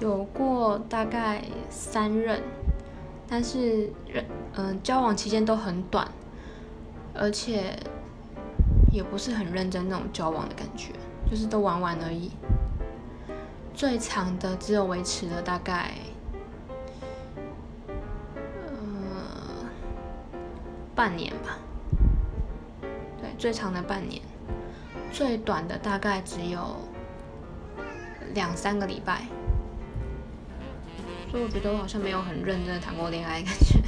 有过大概三任，但是人嗯交往期间都很短，而且也不是很认真那种交往的感觉，就是都玩玩而已。最长的只有维持了大概，呃，半年吧。对，最长的半年，最短的大概只有两三个礼拜。所以我觉得我好像没有很认真的谈过恋爱，感觉。